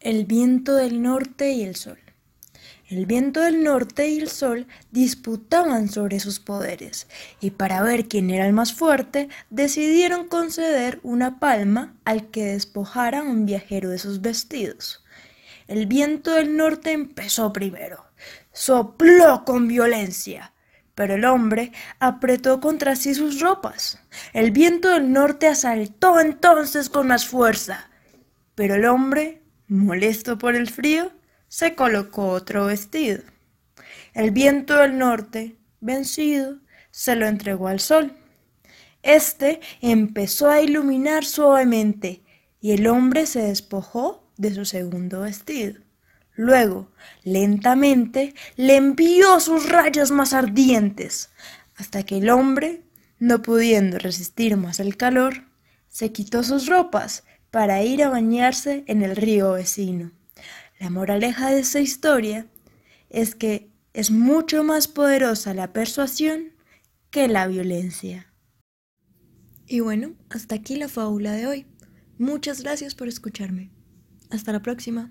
El viento del norte y el sol. El viento del norte y el sol disputaban sobre sus poderes, y para ver quién era el más fuerte, decidieron conceder una palma al que despojara a un viajero de sus vestidos. El viento del norte empezó primero, sopló con violencia, pero el hombre apretó contra sí sus ropas. El viento del norte asaltó entonces con más fuerza, pero el hombre molesto por el frío, se colocó otro vestido. El viento del norte, vencido, se lo entregó al sol. Este empezó a iluminar suavemente y el hombre se despojó de su segundo vestido. Luego, lentamente, le envió sus rayos más ardientes, hasta que el hombre, no pudiendo resistir más el calor, se quitó sus ropas para ir a bañarse en el río vecino. La moraleja de esta historia es que es mucho más poderosa la persuasión que la violencia. Y bueno, hasta aquí la fábula de hoy. Muchas gracias por escucharme. Hasta la próxima.